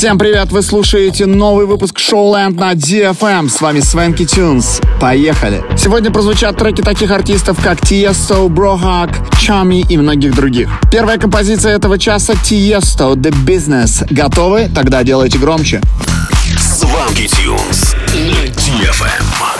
Всем привет! Вы слушаете новый выпуск Showland на DFM. С вами Свенки Тюнс. Поехали! Сегодня прозвучат треки таких артистов, как Tiesto, Brohawk, Chami и многих других. Первая композиция этого часа Tiesto, The Business. Готовы? Тогда делайте громче. Сванки Тюнс на DFM.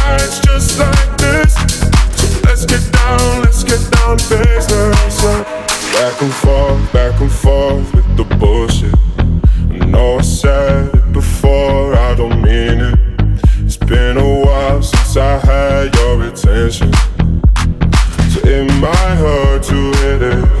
So let's get down, let's get down to business. Back and forth, back and forth with the bullshit. I know I said it before, I don't mean it. It's been a while since I had your attention. So it might hurt to hit it.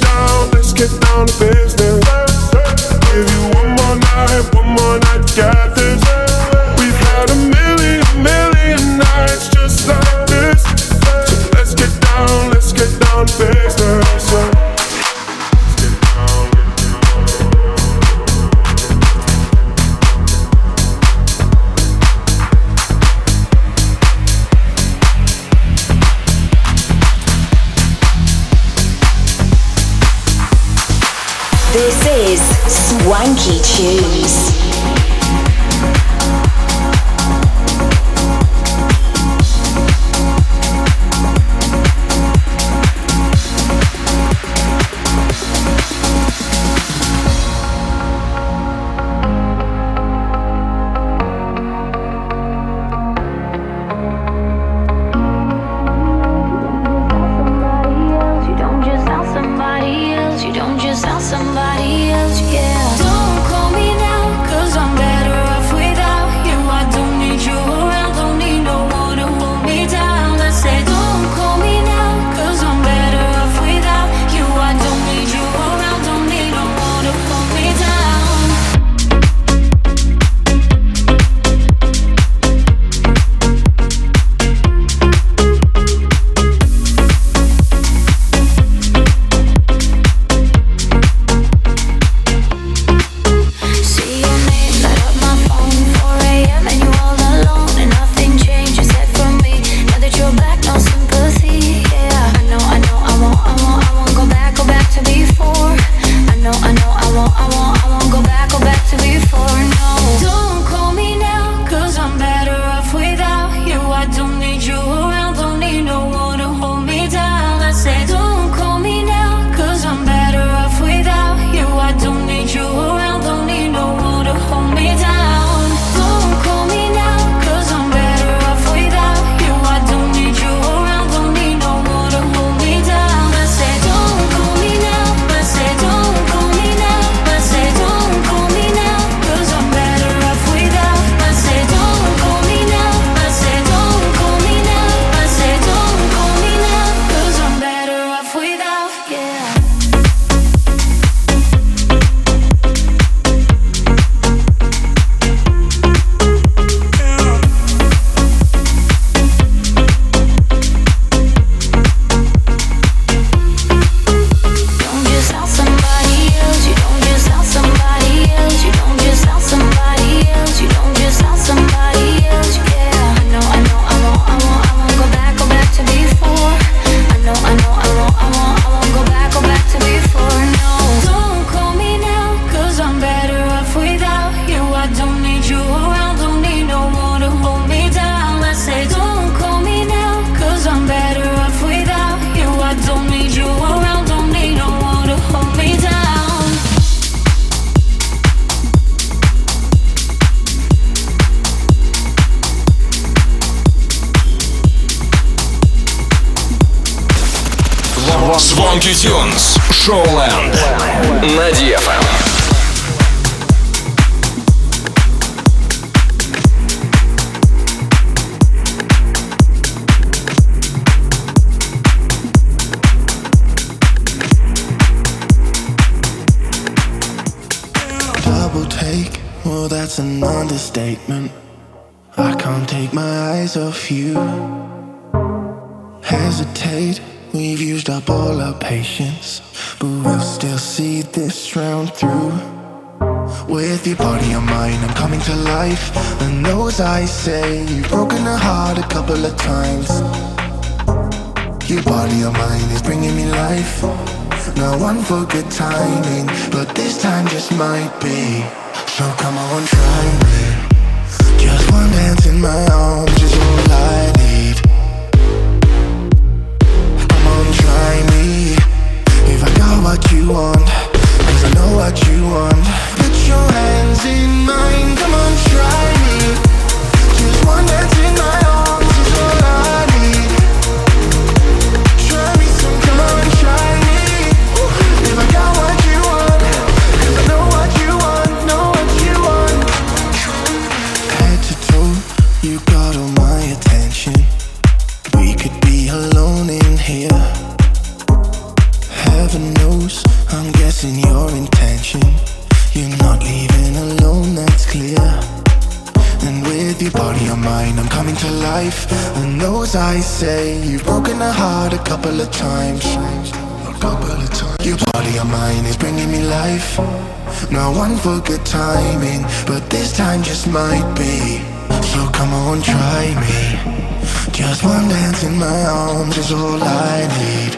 down, let's get down to business. Give you one more night, one more night, this. Swanky Tunes. life. No one for good timing, but this time just might be. So come on, try me. Just one dance in my arms is all I need.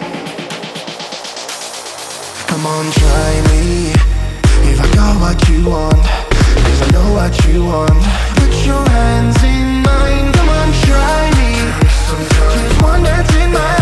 Come on, try me. If I got what you want, cause I know what you want. Put your hands in mine, come on, try me. Just one dance in my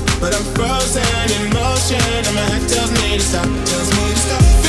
But I'm frozen in motion, and my head tells me to stop, tells me to stop.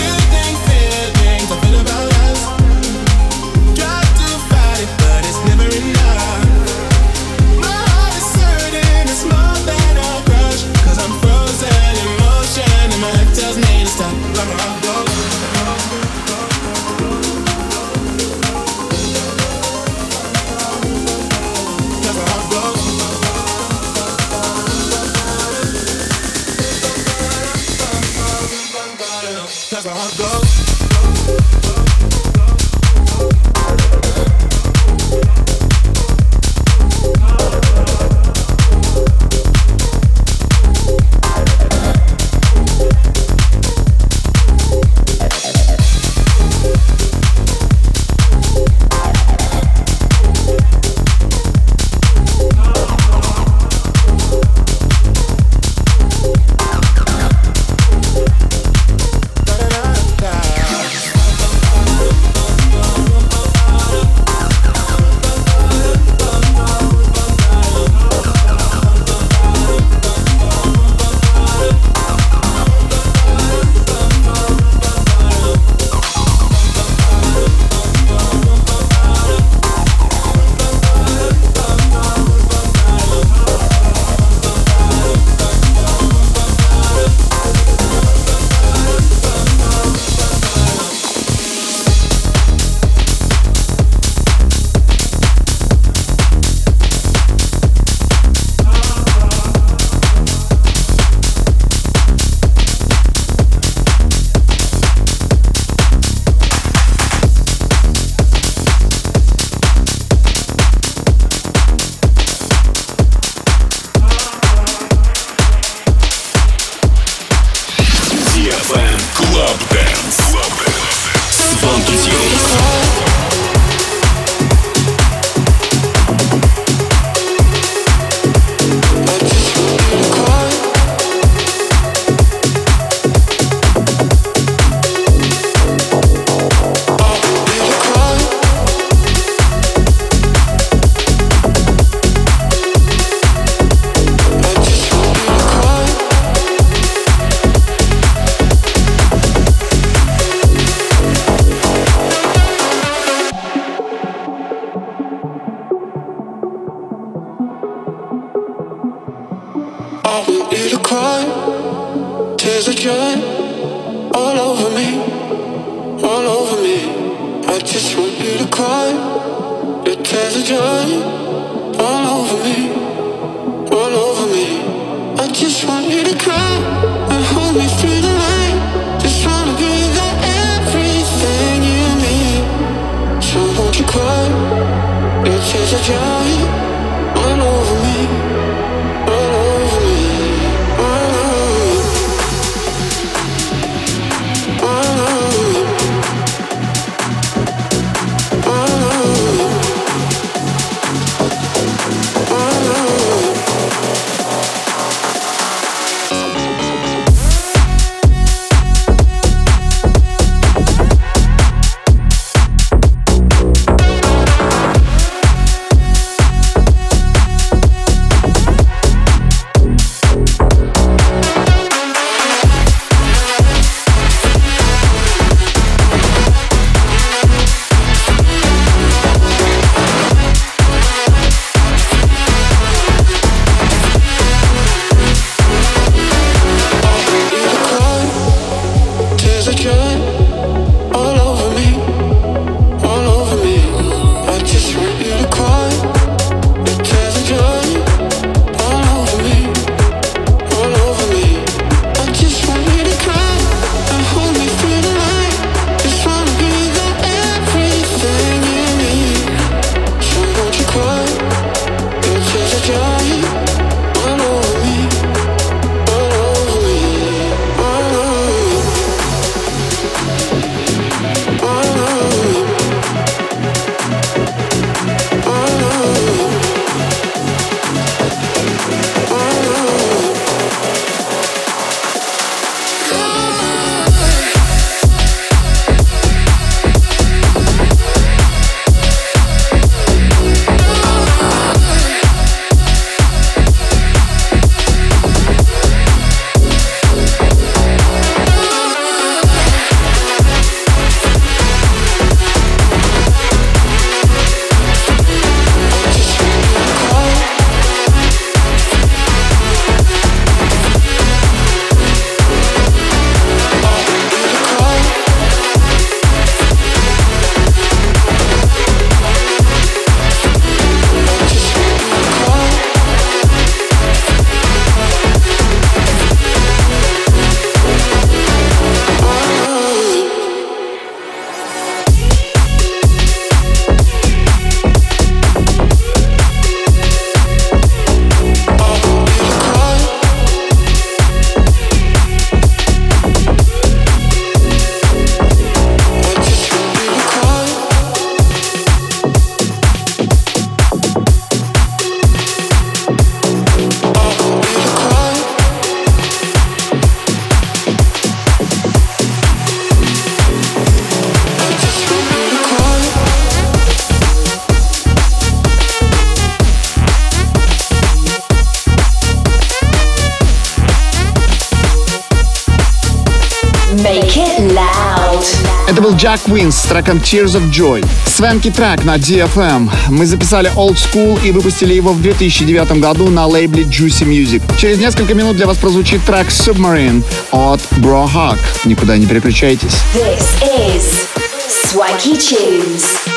Jack Wins с треком Tears of Joy. Свенки трек на DFM. Мы записали Old School и выпустили его в 2009 году на лейбле Juicy Music. Через несколько минут для вас прозвучит трек Submarine от Bro Hawk. Никуда не переключайтесь. This is Swanky Tunes.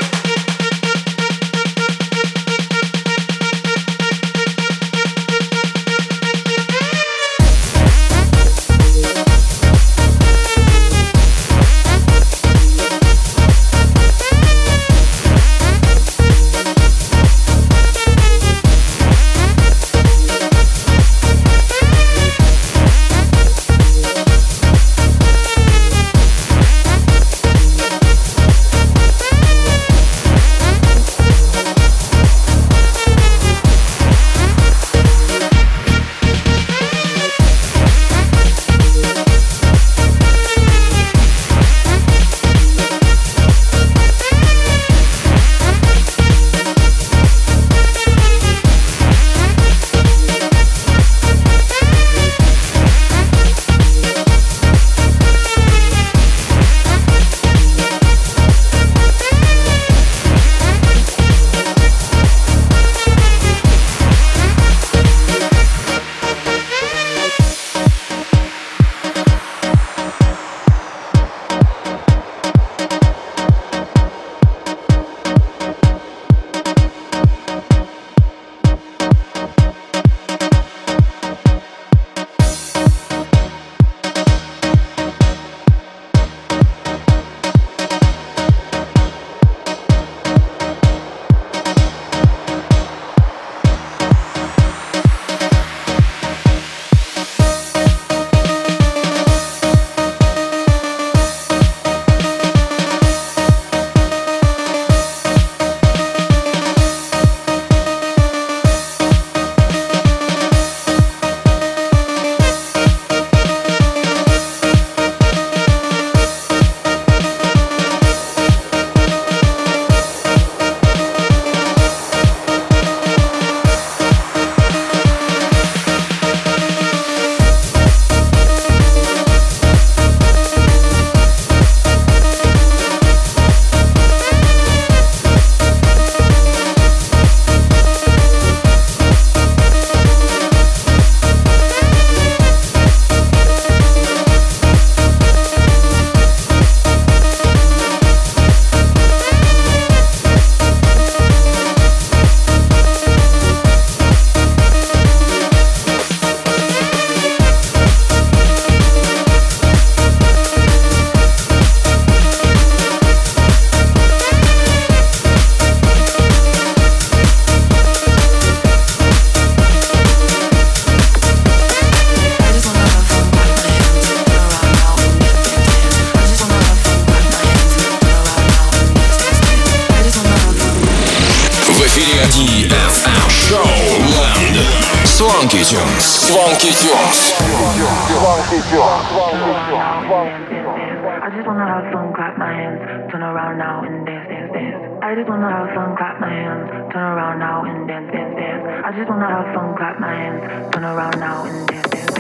I just wanna have fun, clap my hands, turn around now and dance.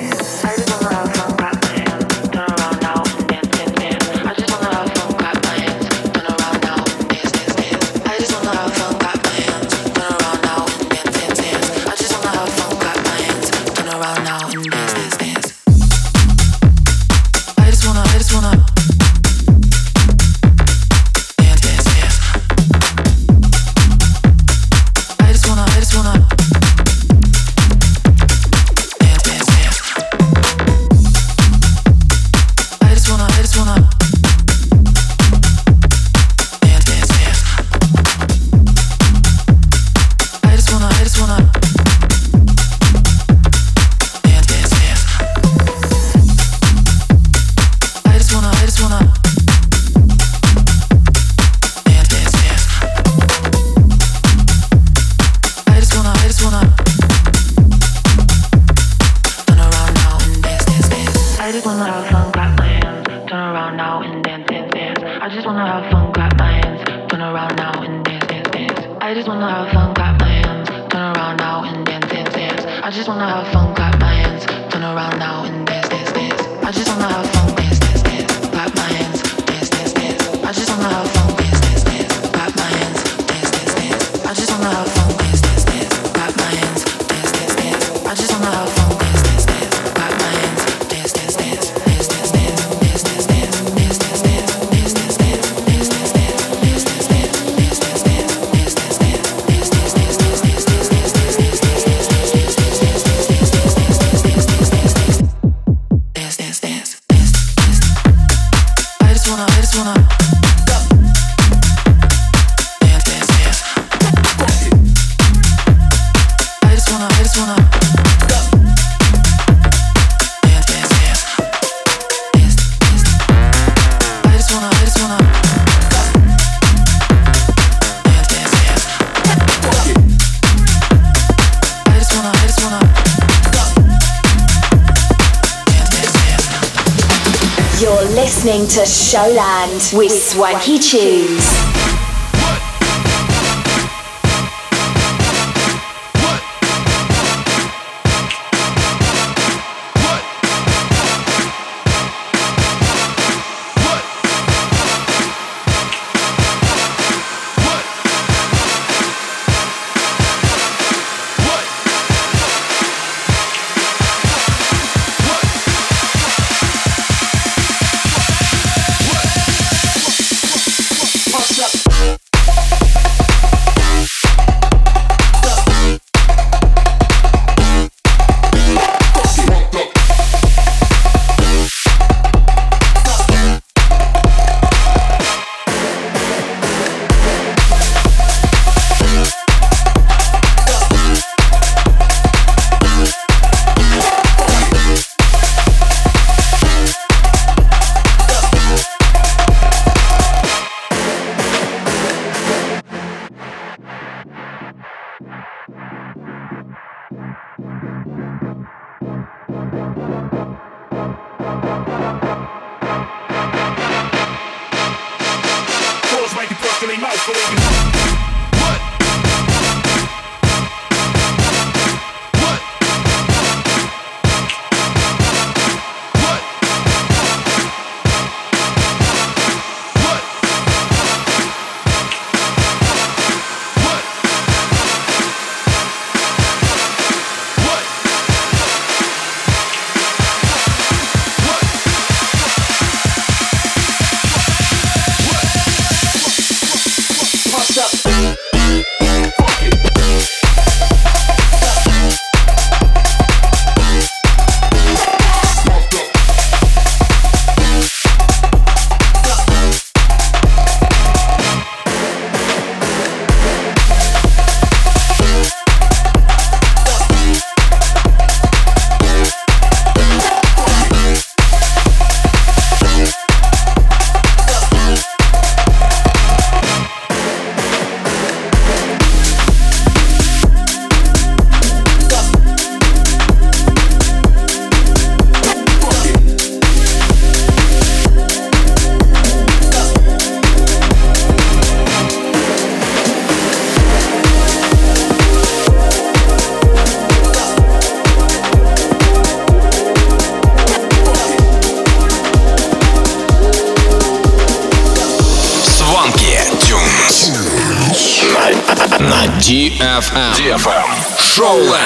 Showland with Swanky Tunes. Showland.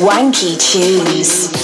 Swanky Tunes.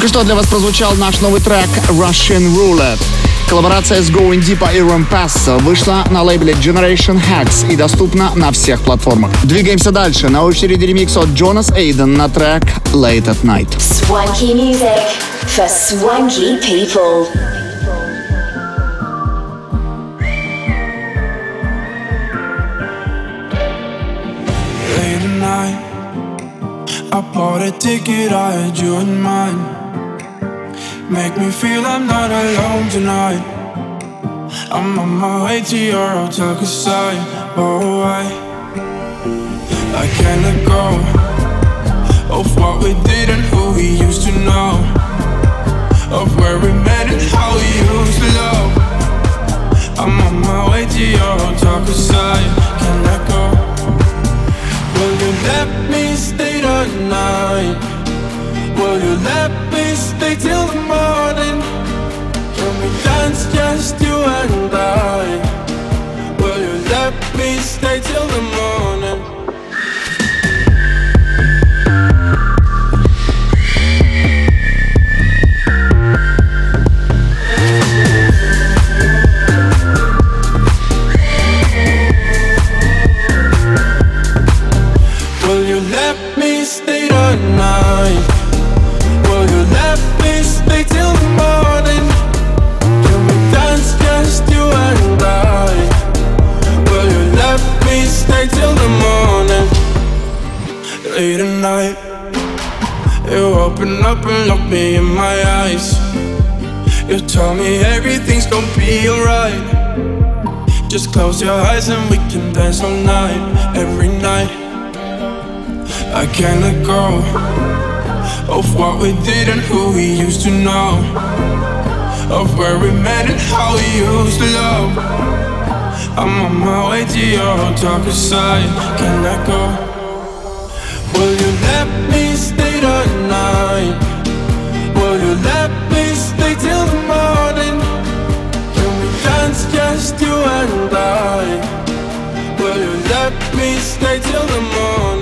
Только что для вас прозвучал наш новый трек Russian Roulette. Коллаборация с Going Deep и Rampasso вышла на лейбле Generation Hacks и доступна на всех платформах. Двигаемся дальше. На очереди ремикс от Jonas Aiden на трек Late at Night. Swanky music for swanky people. Late at night, I bought a ticket, I had you me feel I'm not alone tonight. I'm on my way to your hotel side. Oh, I, I can't let go of what we did and who we used to know. Of where we met and how we used to love. I'm on my way to your hotel side. Can't let go. Will you let me stay tonight? Will you let me stay till the morning? Stay till the morning? Up and look me in my eyes. You tell me everything's gonna be alright. Just close your eyes and we can dance all night, every night. I can't let go of what we did and who we used to know, of where we met and how we used to love. I'm on my way to your darker side. Can I go? Will you the? Will you let me stay till the morning? Can we dance just you and I? Will you let me stay till the morning?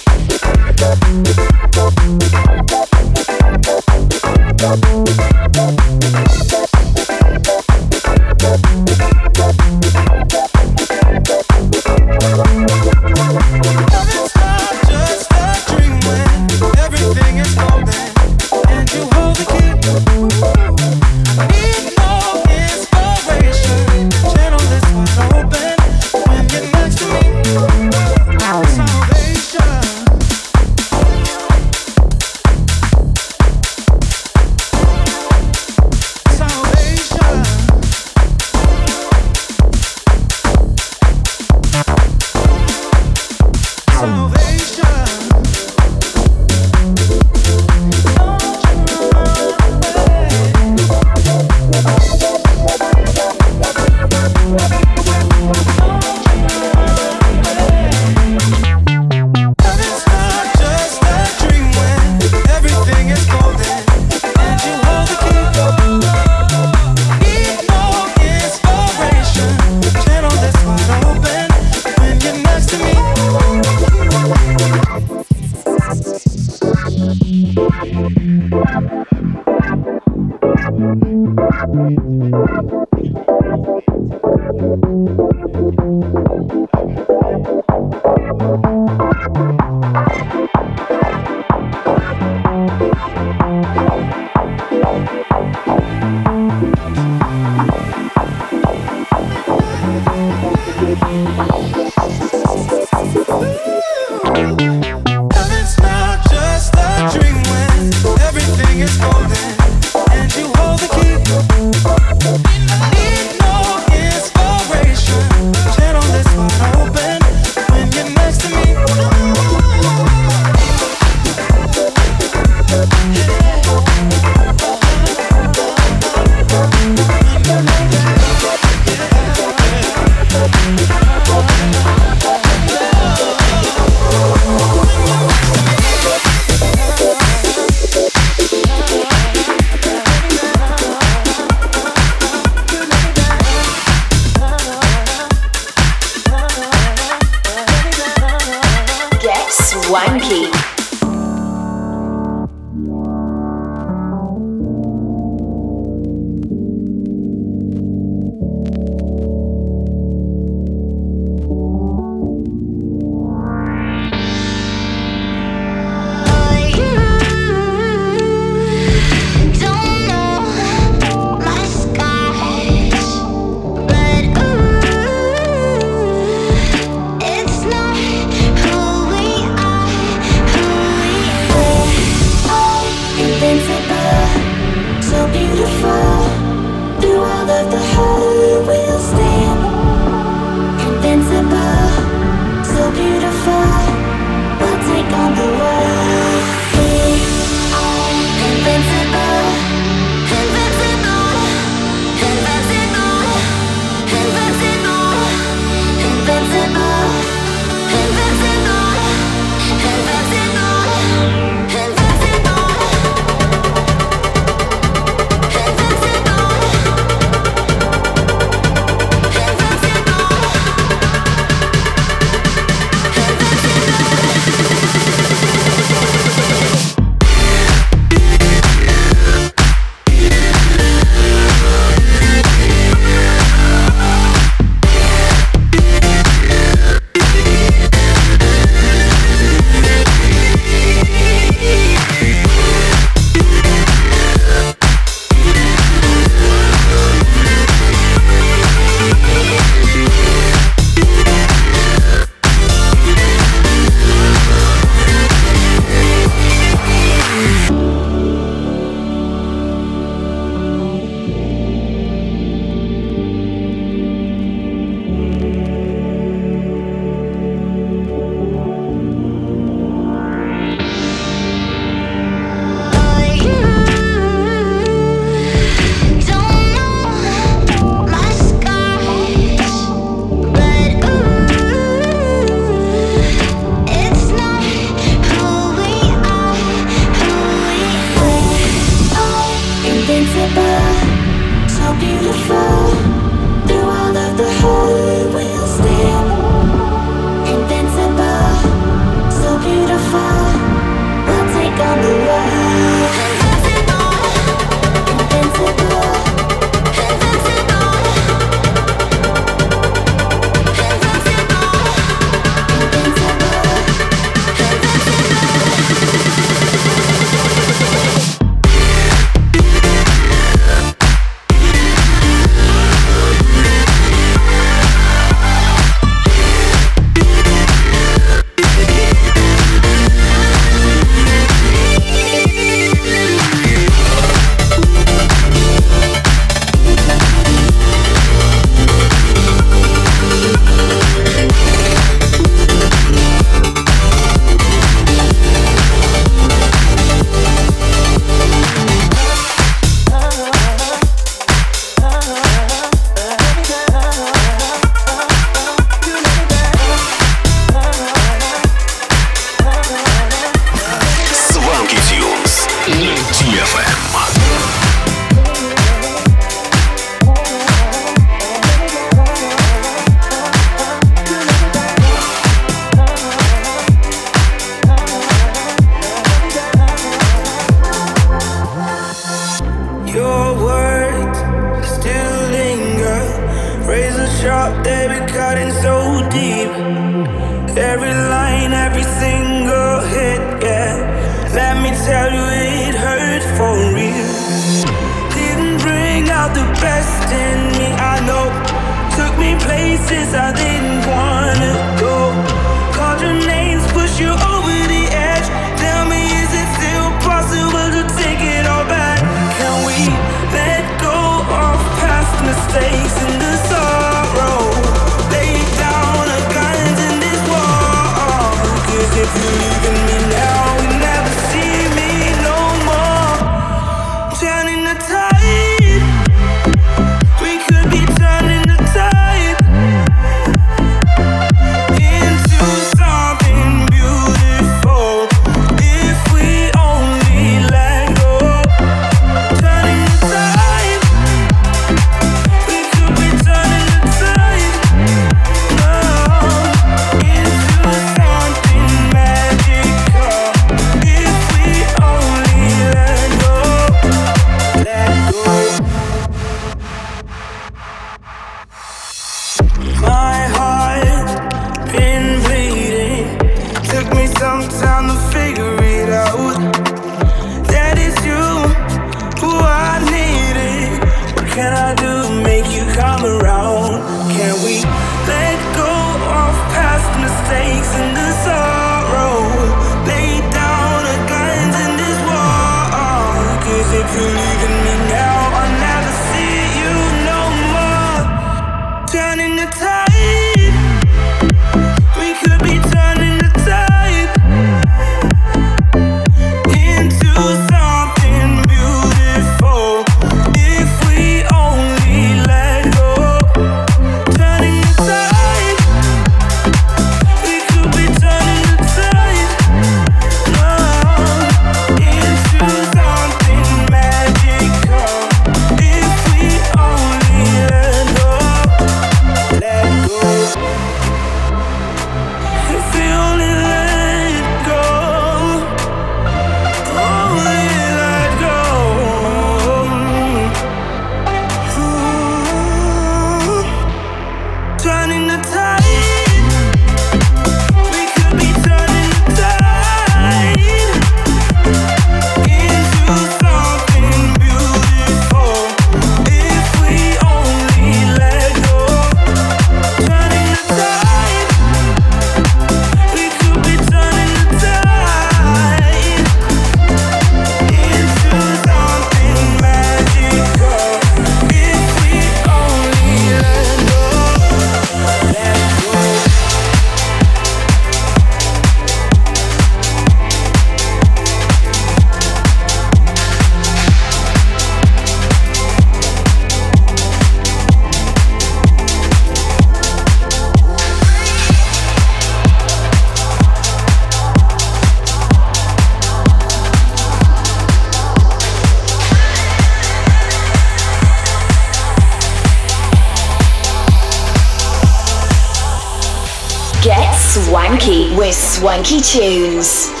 Swanky Tunes.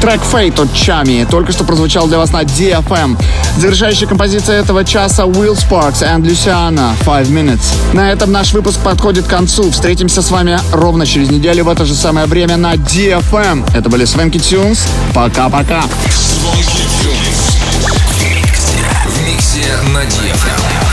Трек Fate от Чами только что прозвучал для вас на DFM. Завершающая композиция этого часа Will Sparks and Luciana Five Minutes. На этом наш выпуск подходит к концу. Встретимся с вами ровно через неделю в это же самое время на DFM. Это были Свенки Тюнс. Пока-пока. В миксе на DFM.